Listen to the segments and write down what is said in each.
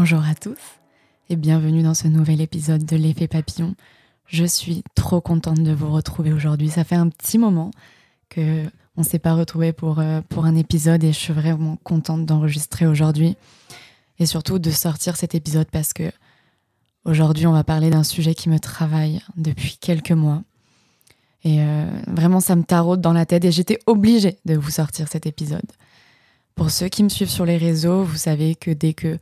Bonjour à tous et bienvenue dans ce nouvel épisode de l'effet papillon. Je suis trop contente de vous retrouver aujourd'hui. Ça fait un petit moment que on s'est pas retrouvé pour, euh, pour un épisode et je suis vraiment contente d'enregistrer aujourd'hui et surtout de sortir cet épisode parce que aujourd'hui on va parler d'un sujet qui me travaille depuis quelques mois. Et euh, vraiment ça me taraude dans la tête et j'étais obligée de vous sortir cet épisode. Pour ceux qui me suivent sur les réseaux, vous savez que dès que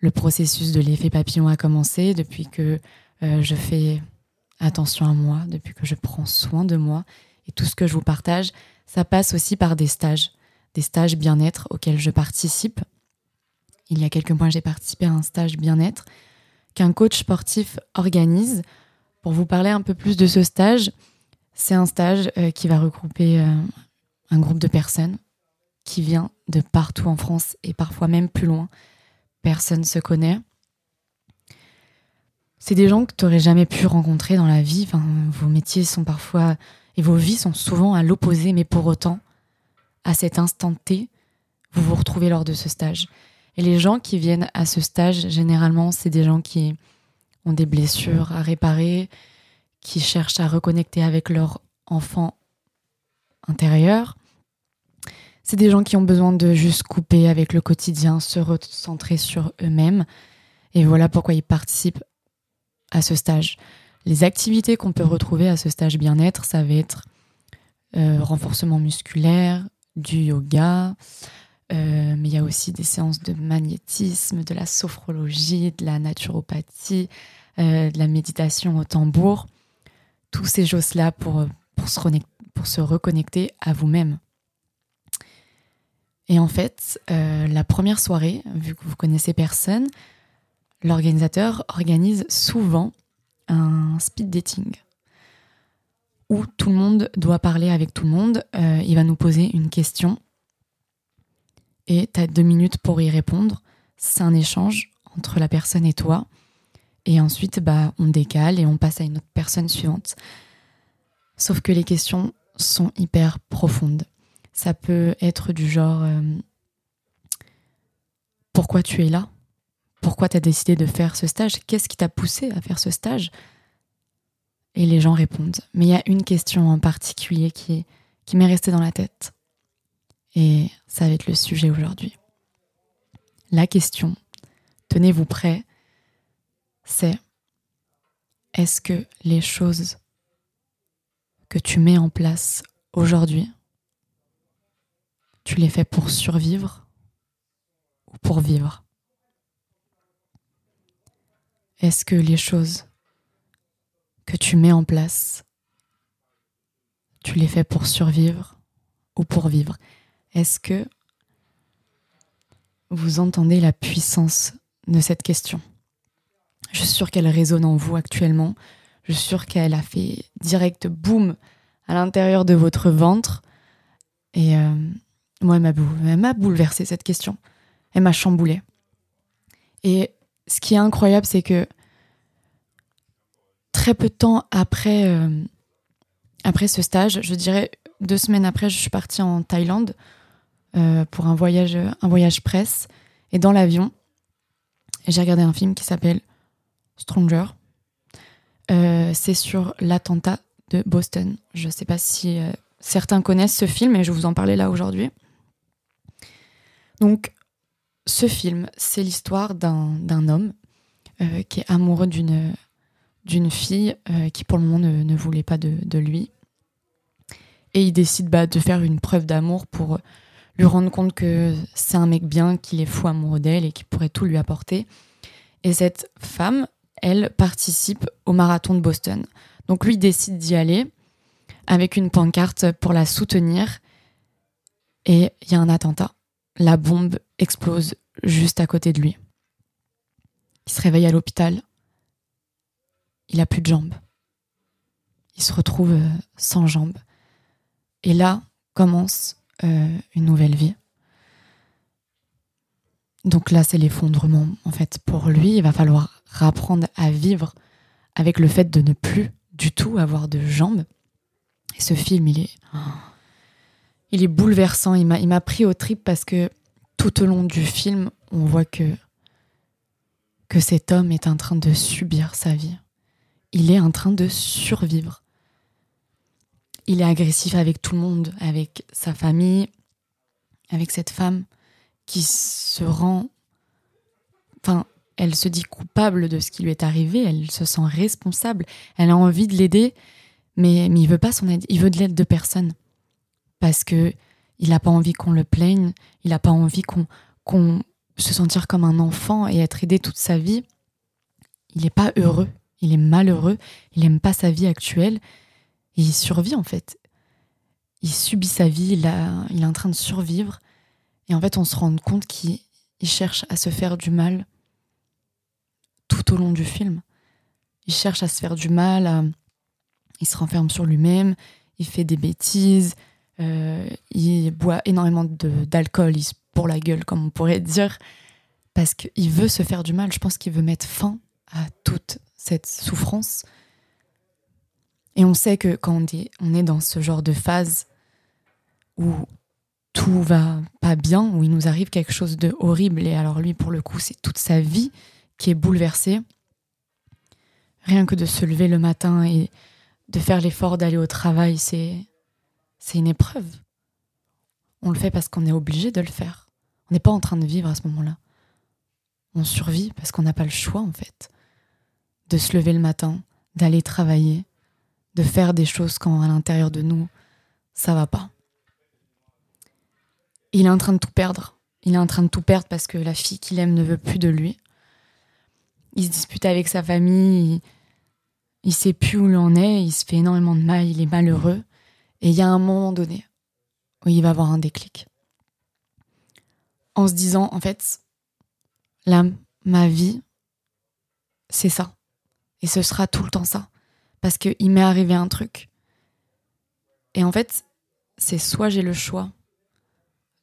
le processus de l'effet papillon a commencé, depuis que euh, je fais attention à moi, depuis que je prends soin de moi, et tout ce que je vous partage, ça passe aussi par des stages, des stages bien-être auxquels je participe. Il y a quelques mois, j'ai participé à un stage bien-être qu'un coach sportif organise. Pour vous parler un peu plus de ce stage, c'est un stage euh, qui va regrouper euh, un groupe de personnes qui vient de partout en France et parfois même plus loin. Personne se connaît. C'est des gens que tu n'aurais jamais pu rencontrer dans la vie. Vos métiers sont parfois et vos vies sont souvent à l'opposé, mais pour autant, à cet instant T, vous vous retrouvez lors de ce stage. Et les gens qui viennent à ce stage, généralement, c'est des gens qui ont des blessures à réparer, qui cherchent à reconnecter avec leur enfant intérieur. C'est des gens qui ont besoin de juste couper avec le quotidien, se recentrer sur eux-mêmes. Et voilà pourquoi ils participent à ce stage. Les activités qu'on peut retrouver à ce stage bien-être, ça va être euh, renforcement musculaire, du yoga, euh, mais il y a aussi des séances de magnétisme, de la sophrologie, de la naturopathie, euh, de la méditation au tambour. Tous ces choses-là pour, pour, se pour se reconnecter à vous-même. Et en fait, la première soirée, vu que vous connaissez personne, l'organisateur organise souvent un speed dating où tout le monde doit parler avec tout le monde. Euh, il va nous poser une question et tu as deux minutes pour y répondre. C'est un échange entre la personne et toi. Et ensuite, bah, on décale et on passe à une autre personne suivante. Sauf que les questions sont hyper profondes. Ça peut être du genre euh, Pourquoi tu es là? Pourquoi tu as décidé de faire ce stage? Qu'est-ce qui t'a poussé à faire ce stage? Et les gens répondent. Mais il y a une question en particulier qui, qui m'est restée dans la tête. Et ça va être le sujet aujourd'hui. La question, tenez-vous prêts, c'est est-ce que les choses que tu mets en place aujourd'hui, tu les fais pour survivre ou pour vivre? Est-ce que les choses que tu mets en place, tu les fais pour survivre ou pour vivre? Est-ce que vous entendez la puissance de cette question? Je suis sûre qu'elle résonne en vous actuellement. Je suis sûre qu'elle a fait direct boum à l'intérieur de votre ventre. Et euh, moi, elle m'a bouleversé cette question. Elle m'a chamboulé. Et ce qui est incroyable, c'est que très peu de temps après, euh, après ce stage, je dirais deux semaines après, je suis partie en Thaïlande euh, pour un voyage, un voyage presse. Et dans l'avion, j'ai regardé un film qui s'appelle Stronger. Euh, c'est sur l'attentat de Boston. Je ne sais pas si certains connaissent ce film et je vous en parlais là aujourd'hui. Donc, ce film, c'est l'histoire d'un homme euh, qui est amoureux d'une fille euh, qui pour le moment ne, voulait pas de, lui. Et il décide bah, de faire une preuve d'amour pour lui rendre compte que c'est un mec bien, qu'il est fou amoureux d'elle et qu'il pourrait tout lui apporter. Et cette femme, elle participe au marathon de Boston. Donc lui décide d'y aller avec une pancarte pour la soutenir. Et il y a un attentat la bombe explose juste à côté de lui. Il se réveille à l'hôpital. Il a plus de jambes. Il se retrouve euh, sans jambes. Et là commence euh, une nouvelle vie. Donc là, c'est l'effondrement. En fait, pour lui, il va falloir apprendre à vivre avec le fait de ne plus du tout avoir de jambes. Et ce film, il est, il est bouleversant. Il m'a, pris au trip parce que tout au long du film, on voit que que cet homme est en train de subir sa vie. Il est en train de survivre. Il est agressif avec tout le monde, avec sa famille, avec cette femme qui se rend... Enfin, elle se dit coupable de ce qui lui est arrivé, elle se sent responsable, elle a envie de l'aider, mais, mais il veut pas son aide, il veut de l'aide de personne. Parce que il n'a pas envie qu'on le plaigne, il n'a pas envie qu'on qu'on se sentir comme un enfant et être aidé toute sa vie. Il n'est pas heureux, il est malheureux, il n'aime pas sa vie actuelle. Et il survit en fait. Il subit sa vie, il, est en train de survivre. Et en fait on se rend compte qu'il cherche à se faire du mal tout au long du film. Il cherche à se faire du mal, il se renferme sur lui-même, il fait des bêtises, il boit énormément d'alcool, il se pour la gueule, comme on pourrait dire, parce qu'il veut se faire du mal. Je pense qu'il veut mettre fin à toute cette souffrance. Et on sait que quand on est, on est dans ce genre de phase où tout va pas bien, où il nous arrive quelque chose de horrible, et alors lui, pour le coup, c'est toute sa vie qui est bouleversée. Rien que de se lever le matin et de faire l'effort d'aller au travail, c'est c'est une épreuve. On le fait parce qu'on est obligé de le faire. On n'est pas en train de vivre à ce moment-là. On survit parce qu'on n'a pas le choix, en fait, de se lever le matin, d'aller travailler, de faire des choses quand à l'intérieur de nous, ça va pas. Il est en train de tout perdre. Il est en train de tout perdre parce que la fille qu'il aime ne veut plus de lui. Il se dispute avec sa famille, il, sait plus où il en est, il se fait énormément de mal, il est malheureux. Et il y a un moment donné où il va avoir un déclic. En se disant, en fait, là, ma vie, c'est ça. Et ce sera tout le temps ça. Parce qu'il m'est arrivé un truc. Et en fait, c'est soit j'ai le choix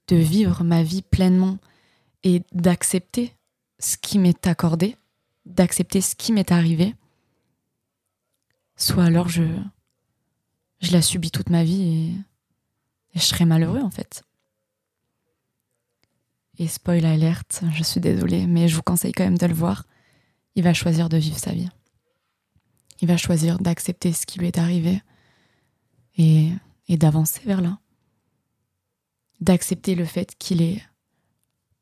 de vivre ma vie pleinement et d'accepter ce qui m'est accordé, d'accepter ce qui m'est arrivé, soit alors je, je la subis toute ma vie et, je serai malheureux en fait. Et spoil alerte, je suis désolée, mais je vous conseille quand même de le voir. Il va choisir de vivre sa vie. Il va choisir d'accepter ce qui lui est arrivé et, et d'avancer vers là. D'accepter le fait qu'il ait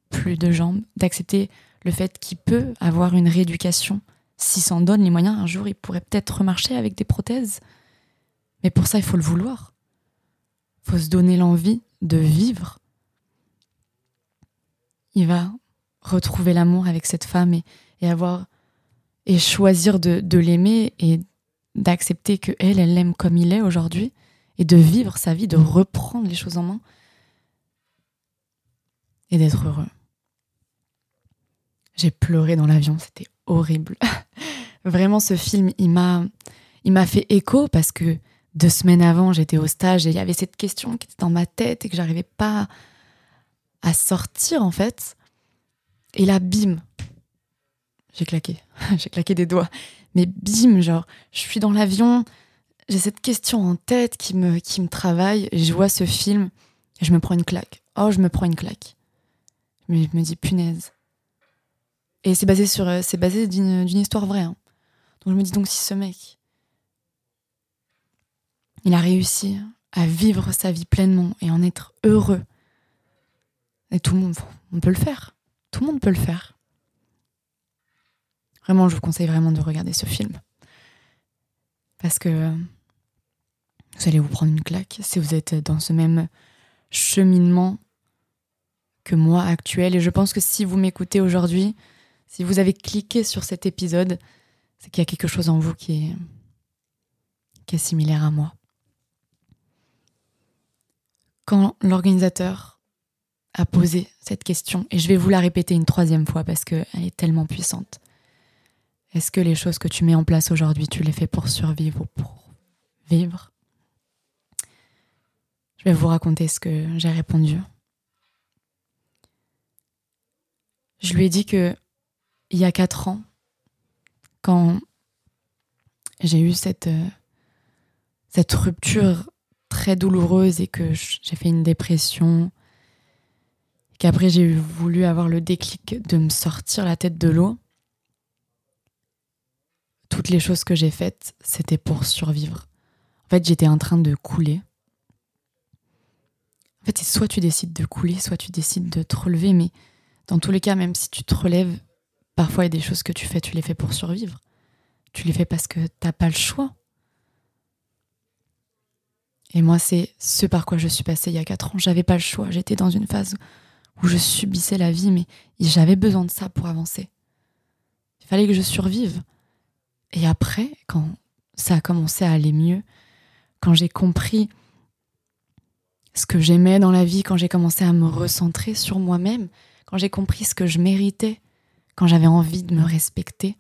plus de jambes, d'accepter le fait qu'il peut avoir une rééducation. S'il s'en donne les moyens, un jour, il pourrait peut-être remarcher avec des prothèses. Mais pour ça, il faut le vouloir. Il faut se donner l'envie de vivre. Il va retrouver l'amour avec cette femme et, avoir et choisir de, l'aimer et d'accepter que elle, l'aime comme il est aujourd'hui et de vivre sa vie, de reprendre les choses en main et d'être heureux. J'ai pleuré dans l'avion, c'était horrible. Vraiment, ce film, il il m'a fait écho parce que deux semaines avant, j'étais au stage et il y avait cette question qui était dans ma tête et que j'arrivais pas à sortir en fait. Et là, bim, j'ai claqué, j'ai claqué des doigts. Mais bim, genre, je suis dans l'avion, j'ai cette question en tête qui me, qui me travaille, je vois ce film et je me prends une claque. Oh, je me prends une claque. Mais je me dis, punaise. Et c'est basé sur, c'est basé d'une histoire vraie. Hein. Donc je me dis donc si ce mec, il a réussi à vivre sa vie pleinement et en être heureux. Et tout le monde, on peut le faire. Tout le monde peut le faire. Vraiment, je vous conseille vraiment de regarder ce film. Parce que vous allez vous prendre une claque si vous êtes dans ce même cheminement que moi actuel. Et je pense que si vous m'écoutez aujourd'hui, si vous avez cliqué sur cet épisode, c'est qu'il y a quelque chose en vous qui est, qui est similaire à moi quand l'organisateur a posé cette question, et je vais vous la répéter une troisième fois parce qu'elle est tellement puissante. Est-ce que les choses que tu mets en place aujourd'hui, tu les fais pour survivre ou pour vivre? Je vais vous raconter ce que j'ai répondu. Je lui ai dit que il y a quatre ans, quand j'ai eu cette, euh, cette rupture très douloureuse et que j'ai fait une dépression, qu'après j'ai voulu avoir le déclic de me sortir la tête de l'eau, toutes les choses que j'ai faites, c'était pour survivre. En fait, j'étais en train de couler. En fait, c'est soit tu décides de couler, soit tu décides de te relever, mais dans tous les cas, même si tu te relèves, parfois il y a des choses que tu fais, tu les fais pour survivre. Tu les fais parce que t'as pas le choix. Et moi, c'est ce par quoi je suis passée il y a quatre ans. J'avais pas le choix. J'étais dans une phase où je subissais la vie, mais j'avais besoin de ça pour avancer. Il fallait que je survive. Et après, quand ça a commencé à aller mieux, quand j'ai compris ce que j'aimais dans la vie, quand j'ai commencé à me recentrer sur moi-même, quand j'ai compris ce que je méritais, quand j'avais envie de me respecter,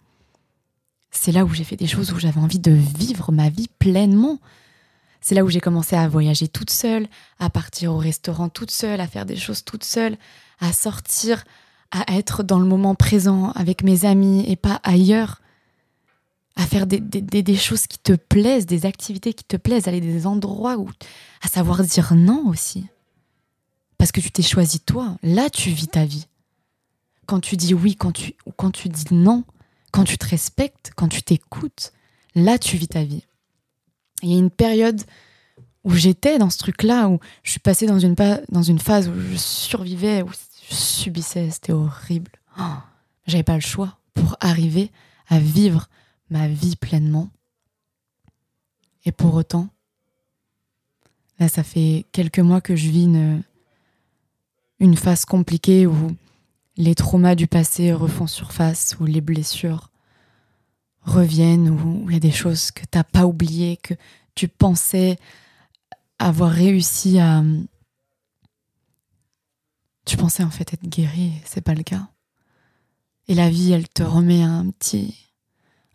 c'est là où j'ai fait des choses où j'avais envie de vivre ma vie pleinement. C'est là où j'ai commencé à voyager toute seule, à partir au restaurant toute seule, à faire des choses toute seule, à sortir, à être dans le moment présent avec mes amis et pas ailleurs, à faire des, choses qui te plaisent, des activités qui te plaisent, aller des endroits où, à savoir dire non aussi. Parce que tu t'es choisi toi, là tu vis ta vie. Quand tu dis oui, quand tu, quand tu dis non, quand tu te respectes, quand tu t'écoutes, là tu vis ta vie. Il y a une période où j'étais dans ce truc-là, où je suis passée dans une, dans une phase où je survivais, où je subissais, c'était horrible. Oh, J'avais pas le choix pour arriver à vivre ma vie pleinement. Et pour autant, là, ça fait quelques mois que je vis une, une phase compliquée où les traumas du passé refont surface, où les blessures reviennent, où il y a des choses que tu n'as pas oubliées, que tu pensais avoir réussi à... Tu pensais en fait être guéri, c'est pas le cas. Et la vie, elle te remet un petit,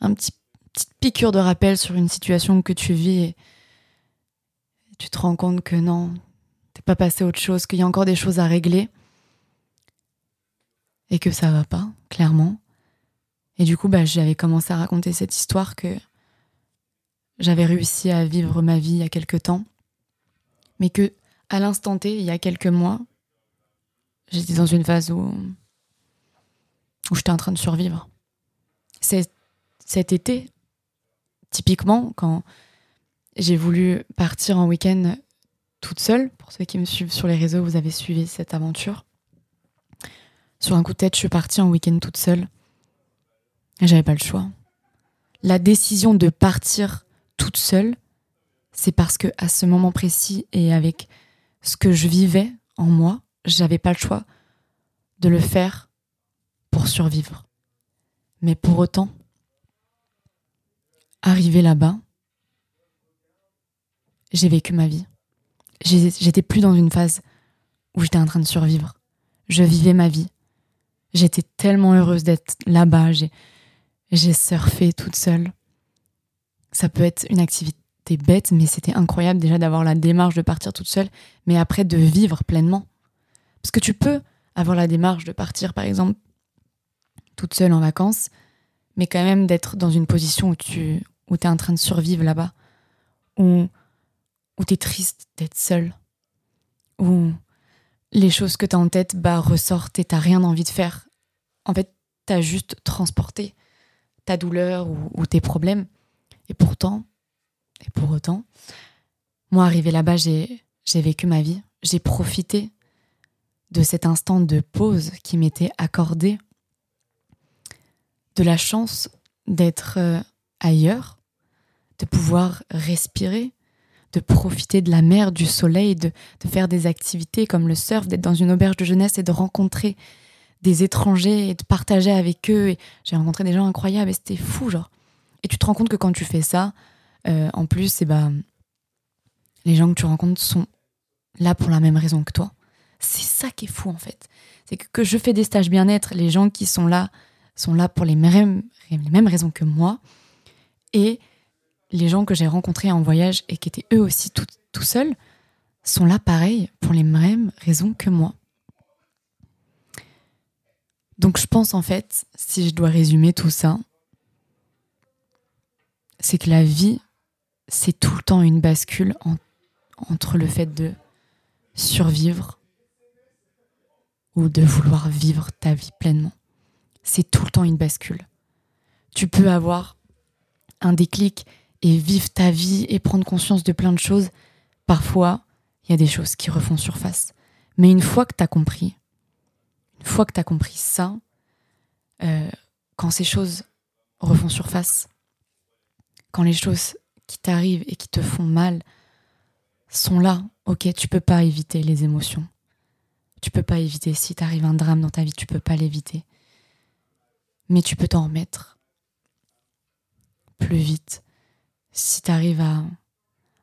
un petit petite piqûre de rappel sur une situation que tu vis et tu te rends compte que non, t'es pas passé à autre chose, qu'il y a encore des choses à régler et que ça va pas, clairement. Et du coup, bah, j'avais commencé à raconter cette histoire que j'avais réussi à vivre ma vie il y a quelque temps, mais que à l'instant T, il y a quelques mois, j'étais dans une phase où, où j'étais en train de survivre. C'est cet été, typiquement, quand j'ai voulu partir en week-end toute seule, pour ceux qui me suivent sur les réseaux, vous avez suivi cette aventure. Sur un coup de tête, je suis partie en week-end toute seule. J'avais pas le choix. La décision de partir toute seule, c'est parce que à ce moment précis et avec ce que je vivais en moi, j'avais pas le choix de le faire pour survivre. Mais pour autant, arrivé là-bas, j'ai vécu ma vie. J'étais plus dans une phase où j'étais en train de survivre. Je vivais ma vie. J'étais tellement heureuse d'être là-bas. J'ai surfé toute seule. Ça peut être une activité bête, mais c'était incroyable déjà d'avoir la démarche de partir toute seule, mais après de vivre pleinement. Parce que tu peux avoir la démarche de partir, par exemple, toute seule en vacances, mais quand même d'être dans une position où tu où es en train de survivre là-bas, où, où tu es triste d'être seule, où les choses que tu as en tête bah, ressortent et tu rien envie de faire. En fait, tu as juste transporté ta douleur ou, tes problèmes. Et pourtant, et pour autant, moi, arrivé là-bas, j'ai vécu ma vie. J'ai profité de cet instant de pause qui m'était accordé de la chance d'être euh, ailleurs, de pouvoir respirer, de profiter de la mer, du soleil, de, faire des activités comme le surf, d'être dans une auberge de jeunesse et de rencontrer des étrangers et de partager avec eux. J'ai rencontré des gens incroyables et c'était fou, genre. Et tu te rends compte que quand tu fais ça, euh, en plus, eh ben, les gens que tu rencontres sont là pour la même raison que toi. C'est ça qui est fou en fait. C'est que, que je fais des stages bien-être, les gens qui sont là sont là pour les mêmes, les mêmes raisons que moi. Et les gens que j'ai rencontrés en voyage et qui étaient eux aussi tout, tout seuls sont là pareil pour les mêmes raisons que moi. Donc je pense en fait, si je dois résumer tout ça, c'est que la vie, c'est tout le temps une bascule entre le fait de survivre ou de vouloir vivre ta vie pleinement c'est tout le temps une bascule. Tu peux avoir un déclic et vivre ta vie et prendre conscience de plein de choses, parfois, il y a des choses qui refont surface. Mais une fois que tu as compris, une fois que tu as compris ça, euh, quand ces choses refont surface, quand les choses qui t'arrivent et qui te font mal sont là, ok, tu peux pas éviter les émotions. Tu peux pas éviter. Si t'arrive un drame dans ta vie, tu peux pas l'éviter. Mais tu peux t'en remettre plus vite. Si t'arrives à,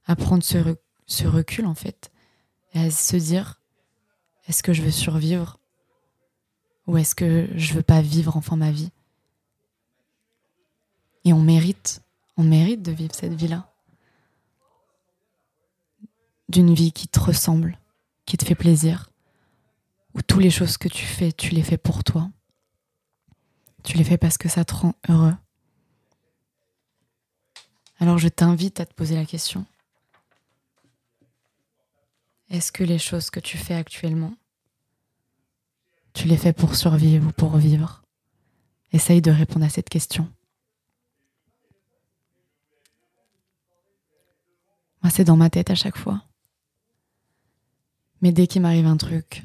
à prendre ce, ce recul, en fait, et à se dire, est-ce que je veux survivre ou est-ce que je veux pas vivre enfin ma vie? Et on mérite, on mérite de vivre cette vie-là. D'une vie qui te ressemble, qui te fait plaisir, où toutes les choses que tu fais, tu les fais pour toi. Tu les fais parce que ça te rend heureux. Alors je t'invite à te poser la question. Est-ce que les choses que tu fais actuellement tu les fais pour survivre ou pour vivre Essaye de répondre à cette question. Moi, c'est dans ma tête à chaque fois. Mais dès qu'il m'arrive un truc,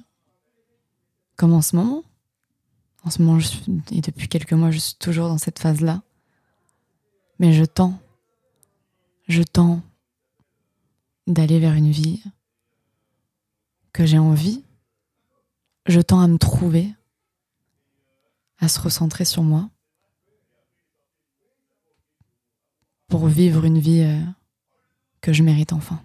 comme en ce moment, en ce moment, et depuis quelques mois, je suis toujours dans cette phase-là, mais je tends, je tends d'aller vers une vie que j'ai envie je tends à me trouver, à se recentrer sur moi, pour vivre une vie euh, que je mérite enfin.